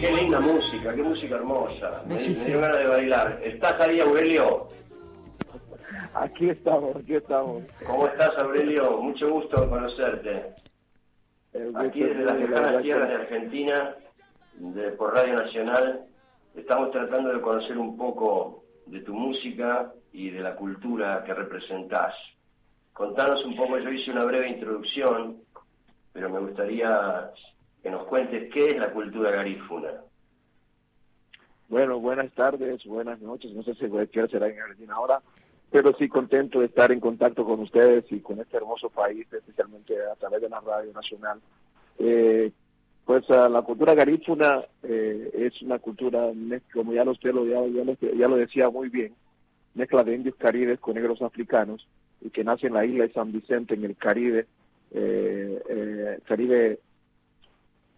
Qué linda música, qué música hermosa. Me, me dio ganas de bailar. ¿Estás ahí, Aurelio? Aquí estamos, aquí estamos. ¿Cómo estás, Aurelio? Mucho gusto conocerte. Aquí desde es las lejanas tierras de Argentina, de, por Radio Nacional, estamos tratando de conocer un poco de tu música y de la cultura que representás. Contanos un poco, yo hice una breve introducción, pero me gustaría que nos cuentes qué es la cultura garífuna. Bueno, buenas tardes, buenas noches. No sé si cualquiera será en Argentina ahora, pero sí contento de estar en contacto con ustedes y con este hermoso país, especialmente a través de la Radio Nacional. Eh, pues ah, la cultura garífuna eh, es una cultura, como ya lo usted lo, ya, ya lo decía muy bien, mezcla de indios caribes con negros africanos y que nace en la isla de San Vicente, en el Caribe, eh, eh, Caribe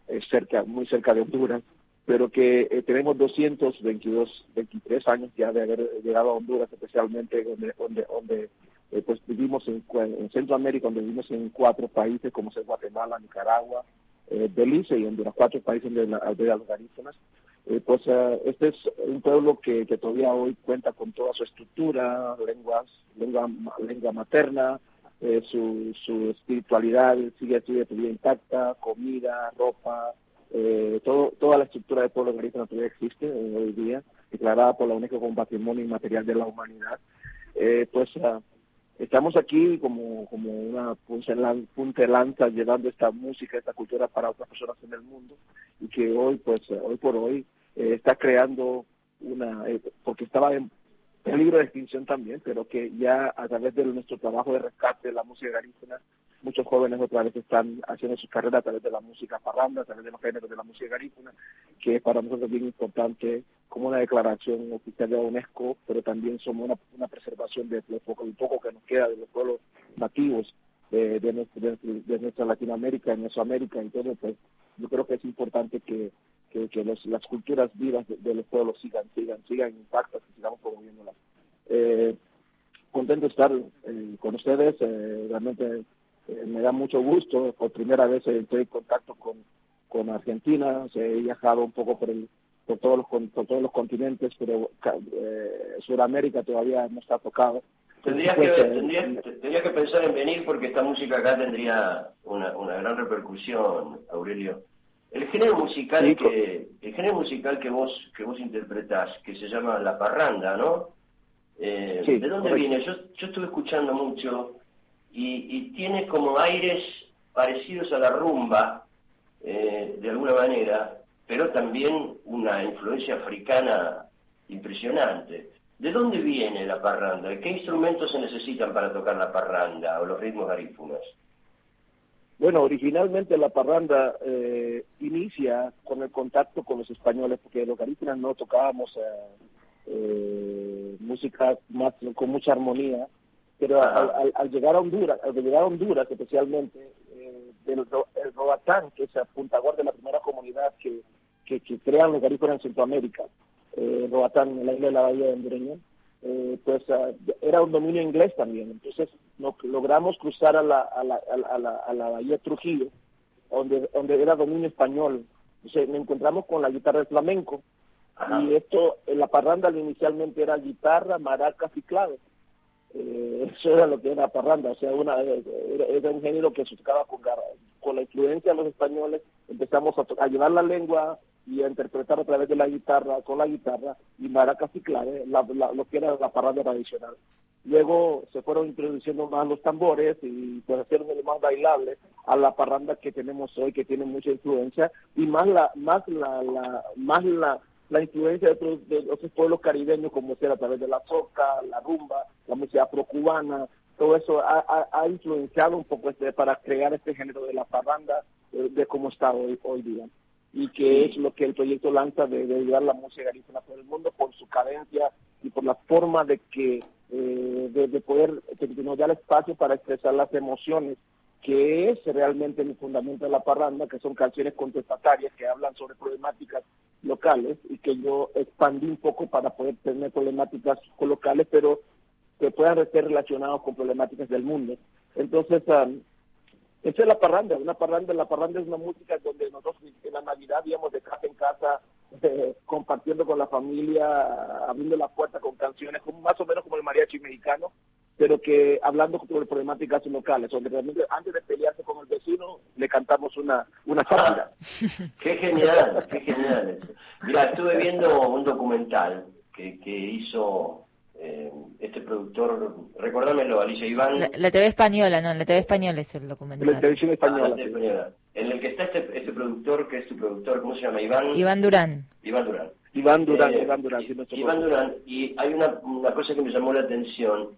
eh, cerca, muy cerca de Honduras, pero que eh, tenemos 222, 23 años ya de haber llegado a Honduras, especialmente donde, donde, donde eh, pues vivimos en, en Centroamérica, donde vivimos en cuatro países como es Guatemala, Nicaragua, eh, Belice y Honduras, cuatro países de la aldea los garífunas. Eh, pues este es un pueblo que, que todavía hoy cuenta con toda su estructura, lenguas, lengua, lengua materna, eh, su, su espiritualidad sigue, sigue intacta, comida, ropa, eh, todo, toda la estructura del pueblo garífuna todavía existe eh, hoy día, declarada por la UNESCO como Patrimonio Inmaterial de la Humanidad. Eh, pues ah, estamos aquí como, como una punta lanza llevando esta música, esta cultura para otras personas en el mundo y que hoy, pues hoy por hoy, eh, está creando una, eh, porque estaba en peligro de extinción también, pero que ya a través de nuestro trabajo de rescate de la música garífuna, muchos jóvenes otra vez están haciendo sus carreras a través de la música parranda, a través de los géneros de la música garífuna, que es para nosotros bien importante como una declaración oficial de la UNESCO, pero también somos una, una preservación de lo poco, el poco que nos queda de los pueblos nativos de, de, nuestro- de, de nuestra Latinoamérica, de Mesoamérica, entonces pues yo creo que es importante que, que, que los- las culturas vivas de, de los pueblos sigan, sigan, sigan intactas y sigamos promoviéndolas. Eh, contento de estar eh, con ustedes, eh, realmente eh, me da mucho gusto, por primera vez eh, estoy en contacto con, con Argentina, he viajado un poco por el por todos los por todos los continentes, pero eh, Sudamérica todavía no está tocado. Tendrías que, Pues, tendrías, tendrías que pensar en venir porque esta música acá tendría una, una gran repercusión, Aurelio. El género musical Sí, que el género musical que vos que vos interpretás, que se llama la parranda, ¿no? Eh, Sí, ¿De dónde correcto. viene? Yo, yo estuve escuchando mucho y, y tiene como aires parecidos a la rumba, eh, de alguna manera, pero también una influencia africana impresionante. ¿De dónde viene la parranda? ¿Qué instrumentos se necesitan para tocar la parranda o los ritmos garífunas? Bueno, originalmente la parranda eh, inicia con el contacto con los españoles, porque los garífunas no tocábamos eh, eh, música más, con mucha armonía, pero al, al- al llegar a Honduras, al llegar a Honduras especialmente, eh, ro- el Roatán, que es el puntaguar de la primera comunidad que, que, que crean los garífunas en Centroamérica, eh, Roatán, en la isla de la Bahía de Hondureña, eh, pues ah, era un dominio inglés también. Entonces no- logramos cruzar a la, a la, a la, a la- a la Bahía Trujillo, donde, donde era dominio español. Entonces nos encontramos con la guitarra de flamenco. Ajá. Y esto, en la parranda inicialmente era guitarra, maracas y claves. Eh, eso era lo que era parranda, o sea, una, era, era un género que se tocaba con garra. Con la influencia de los españoles empezamos a, a llevar la lengua y a interpretar a través de la guitarra, con la guitarra y maracas y clave, la- lo que era la parranda tradicional. Luego se fueron introduciendo más los tambores y pues el más bailable a la parranda que tenemos hoy, que tiene mucha influencia, y más la, más la, la, más la, la influencia de otros, de otros pueblos caribeños, como sea a través de la soca, la rumba, la música afrocubana, todo eso ha, ha, influenciado un poco este, para crear este género de la parranda eh, de cómo está hoy, hoy día. Y que es lo que el proyecto lanza de, de llevar la música garífuna por el mundo por su cadencia y por la forma de que eh, de, de poder que nos da el espacio para expresar las emociones que es realmente el fundamento de la parranda, que son canciones contestatarias que hablan sobre problemáticas locales y que yo expandí un poco para poder tener problemáticas locales, pero que puedan ser relacionados con problemáticas del mundo. Entonces, um, Esa es la parranda, una parranda, la parranda es una música donde nosotros en la Navidad íbamos de casa en casa, eh, compartiendo con la familia, abriendo la puerta con canciones, como, más o menos como el mariachi mexicano, pero que hablando sobre problemáticas locales, donde realmente antes de pelearse con el vecino, le cantamos una, una ah, qué genial, qué genial eso. Mira, estuve viendo un documental que, que hizo eh, este productor, recordámelo, Alicia Iván. La, TV española, no, la TV española es el documental. La televisión ah, española. En el que está este, este productor, que es tu productor, ¿cómo se llama? Iván. Iván Durán. Iván Durán. Iván Durán, eh, Iván Durán. Iván Durán, y hay una, una cosa que me llamó la atención,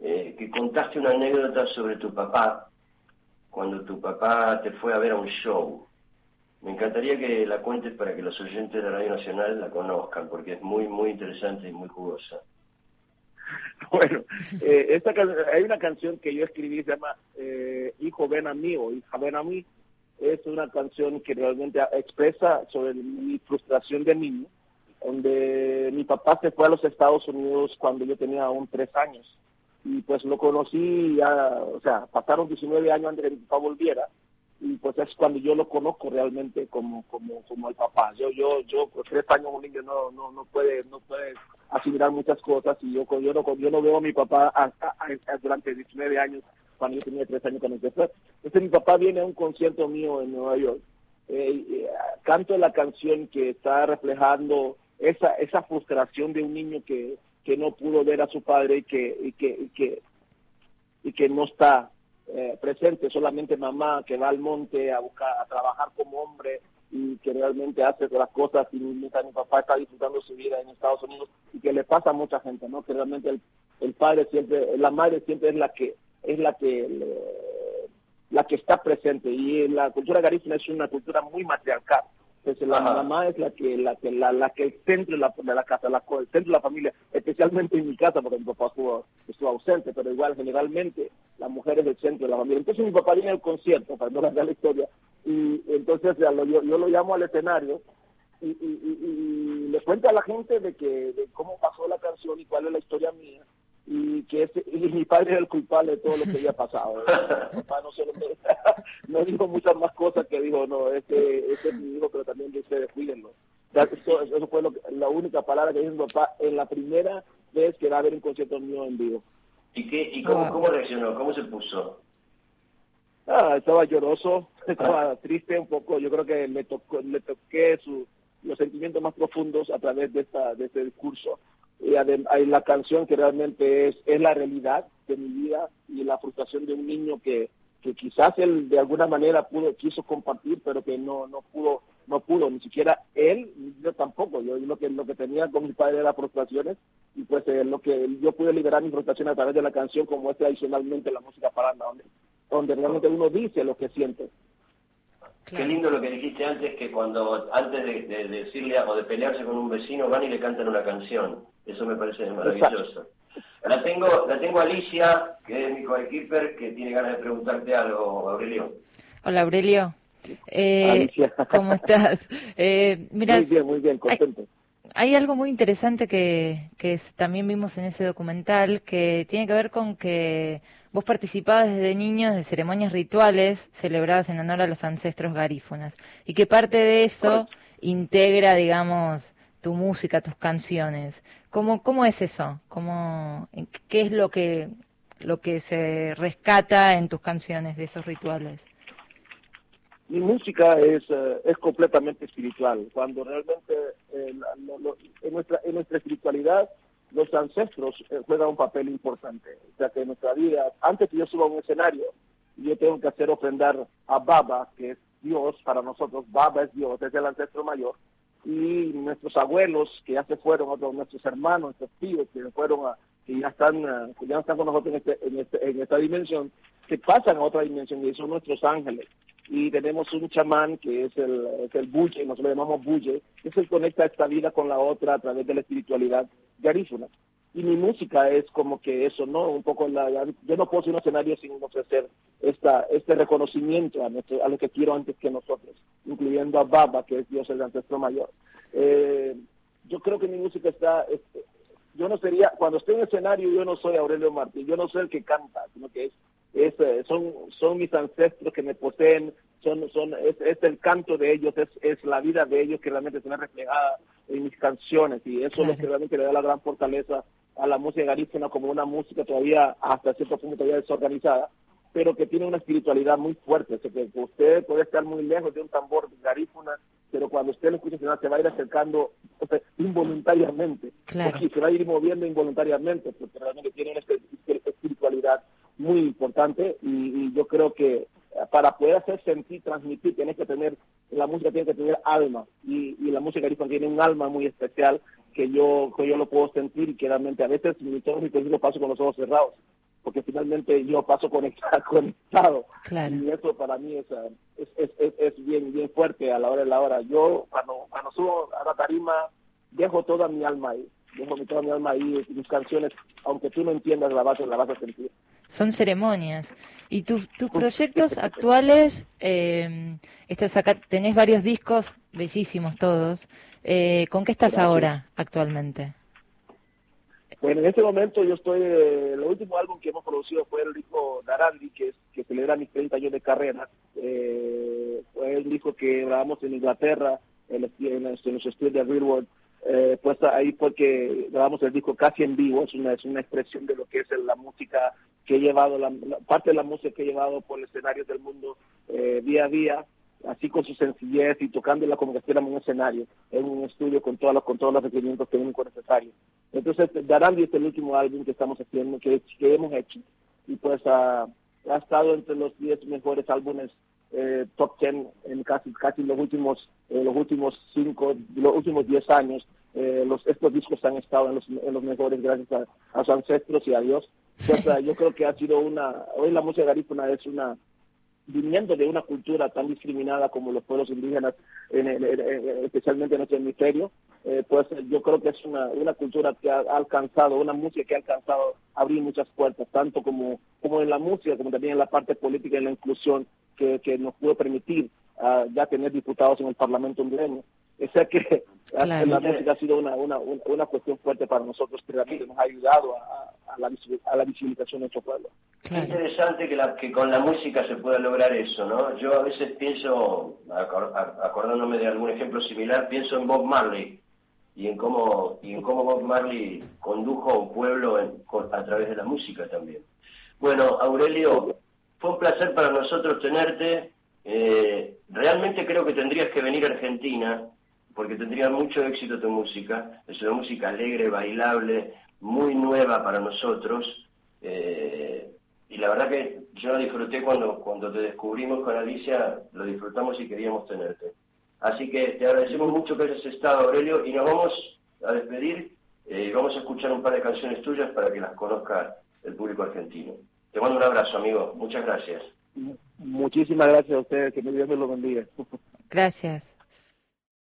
eh, que contaste una anécdota sobre tu papá, cuando tu papá te fue a ver a un show. Me encantaría que la cuentes para que los oyentes de Radio Nacional la conozcan, porque es muy, muy interesante y muy jugosa. Bueno, eh, esta hay una canción que yo escribí, se llama eh, Hijo ven a mí o Hija ven a mí. Es una canción que realmente expresa sobre mi frustración de niño, donde mi papá se fue a los Estados Unidos cuando yo tenía aún tres años. Y pues lo conocí, ya, o sea, pasaron 19 años antes de que mi papá volviera y pues es cuando yo lo conozco realmente como como como el papá. Yo yo yo tres años un niño no no no puede no puede asimilar muchas cosas y yo yo no yo no veo a mi papá durante 19 años cuando yo tenía tres años cuando empecé entonces mi papá viene a un concierto mío en Nueva York eh, eh, canto la canción que está reflejando esa esa frustración de un niño que que no pudo ver a su padre y que y que y que y que no está eh, presente, solamente mamá que va al monte a buscar, a trabajar como hombre y que realmente hace las cosas y mientras mi papá está disfrutando su vida en Estados Unidos y que le pasa a mucha gente, ¿no? Que realmente el, el padre siempre, la madre siempre es la que es la que la que está presente y la cultura garífuna es una cultura muy matriarcal entonces la mamá es la que la que la, la que el centro de la, de la casa, la, el centro de la familia, especialmente en mi casa porque mi papá estuvo, estuvo ausente, pero igual generalmente la mujer es el centro de la familia. Entonces mi papá viene al concierto, para no la historia, y entonces yo, yo, lo llamo al escenario y, y, le cuento a la gente de que de cómo pasó la canción y cuál es la historia mía y que y mi padre era el culpable de todo lo que había pasado. mi papá no, solo no dijo muchas más cosas que dijo, no, este, este es mi hijo, pero también dice, cuídenlo. Eso, eso fue la única palabra que dijo mi papá en la primera vez que va a haber un concierto mío en vivo. ¿Y, qué, y cómo, ah. cómo reaccionó? ¿Cómo se puso? Ah, estaba lloroso, estaba triste un poco. Yo creo que le, tocó, le toqué su, los sentimientos más profundos a través de, esta, de este discurso y hay la canción que realmente es, es la realidad de mi vida y la frustración de un niño que, que quizás él de alguna manera pudo quiso compartir pero que no no pudo no pudo ni siquiera él yo tampoco. Yo lo que lo que tenía con mi padre era frustraciones y pues eh, lo que yo pude liberar mi frustración a través de la canción como es tradicionalmente la música paranda donde donde realmente uno dice lo que siente Qué lindo lo que dijiste antes, que cuando antes de, decirle o de pelearse con un vecino van y le cantan una canción. Eso me parece maravilloso. La tengo, la tengo Alicia, que es mi coequiper, que tiene ganas de preguntarte algo, Aurelio. Hola, Aurelio. Eh, ¿Cómo estás? Eh, muy bien, muy bien, contento. Hay, algo muy interesante que, que también vimos en ese documental que tiene que ver con que Vos participabas desde niños de ceremonias rituales celebradas en honor a los ancestros garífonas y que parte de eso integra, digamos, tu música, tus canciones. ¿Cómo, cómo es eso? ¿Cómo, ¿Qué es lo que, lo que se rescata en tus canciones de esos rituales? Mi música es, eh, es completamente espiritual. Cuando realmente eh, en, nuestra, en nuestra espiritualidad los ancestros eh, juegan un papel importante. O sea que en nuestra vida, antes que yo suba a un escenario, yo tengo que hacer ofrendar a Baba, que es Dios para nosotros. Baba es Dios, es el ancestro mayor. Y nuestros abuelos, que ya se fueron, otros, nuestros hermanos, nuestros tíos, que fueron a, que ya están, eh, que ya están con nosotros en, este, en, este, en esta dimensión, que pasan a otra dimensión y son nuestros ángeles y tenemos un chamán que es el, es el bulle, nosotros lo llamamos bulle, que es el conecta esta vida con la otra a través de la espiritualidad garífuna. Y mi música es como que eso, ¿no? Un poco la, yo no puedo ser un escenario sin ofrecer esta, este reconocimiento a, nuestro, a lo que quiero antes que nosotros, incluyendo a Baba, que es Dios el ancestro mayor. Eh, yo creo que mi música está, yo no sería, cuando estoy en escenario yo no soy Aurelio Martín, yo no soy el que canta, sino que es es, eh, son, son mis ancestros que me poseen, son, son, es, es el canto de ellos, es, es la vida de ellos que realmente se ve reflejada en mis canciones y eso es lo que realmente le da la gran fortaleza a la música garífuna como una música todavía hasta cierto punto todavía desorganizada, pero que tiene una espiritualidad muy fuerte. O que usted puede estar muy lejos de un tambor garífuna, pero cuando usted lo escucha se va a ir acercando involuntariamente, claro. se va a ir moviendo involuntariamente, porque realmente tiene una muy importante y, yo creo que para poder hacer sentir, transmitir, tiene que tener, la música tiene que tener alma y, la música tiene un alma muy especial que yo que yo lo puedo sentir y que realmente a veces mi todos mis lo paso con los ojos cerrados porque finalmente yo paso conectado, conectado. y eso para mí es, es, es, es, bien bien fuerte a la hora de la hora. Yo cuando cuando subo a la tarima dejo toda mi alma ahí dejo toda mi alma ahí mis canciones aunque tú no entiendas la base la vas a sentir son ceremonias. Y tus tus proyectos actuales eh, estás acá tenés varios discos bellísimos todos. Eh, ¿Con qué estás ahora actualmente? Bueno, en este momento yo estoy, eh, el último álbum que hemos producido fue el disco Darandi, que, que celebra mis 30 años de carrera. Eh, fue el disco que grabamos en Inglaterra, en, en, en los estudios de Real Eh, pues ahí fue que grabamos el disco casi en vivo, es una, es una expresión de lo que es la música que he llevado, la, parte de la música que he llevado por el escenario del mundo eh, día a día así con su sencillez y como que estuviéramos en un escenario, en un estudio con todos los, con todos los requerimientos técnicos necesarios. Entonces, Darandi es el último álbum que estamos haciendo, que, que hemos hecho, y pues ha, ha estado entre los 10 mejores álbumes eh, top 10 en casi casi los últimos eh, los últimos cinco los últimos 10 años eh, los estos discos han estado en los, en los mejores gracias a, a sus ancestros y a Dios yo creo que ha sido una hoy la música garífuna es una viniendo de una cultura tan discriminada como los pueblos indígenas, en, especialmente en nuestro hemisferio, eh, pues yo creo que es una, una cultura que ha, alcanzado, una música que ha alcanzado abrir muchas puertas, tanto como, como en la música, como también en la parte política y en la inclusión que, que nos puede permitir uh, ya tener diputados en el Parlamento hondureño. O sea que la música ha sido una, una, una cuestión fuerte para nosotros, que realmente nos ha ayudado a, a, la, a la visibilización de nuestro pueblo. Es interesante que, la, que con la música se pueda lograr eso, ¿no? Yo a veces pienso, acordándome de algún ejemplo similar, pienso en Bob Marley y en cómo, y en cómo Bob Marley condujo a un pueblo a través de la música también. Bueno, Aurelio, fue un placer para nosotros tenerte. Eh, realmente creo que tendrías que venir a Argentina porque tendría mucho éxito tu música. Es una música alegre, bailable, muy nueva para nosotros. Eh, y la verdad que yo la disfruté cuando, cuando te descubrimos con Alicia, lo disfrutamos y queríamos tenerte. Así que te agradecemos mucho que hayas estado, Aurelio, y nos vamos a despedir eh, y vamos a escuchar un par de canciones tuyas para que las conozca el público argentino. Te mando un abrazo, amigo. Muchas gracias. Muchísimas gracias a ustedes. Que Dios me lo bendiga. Gracias.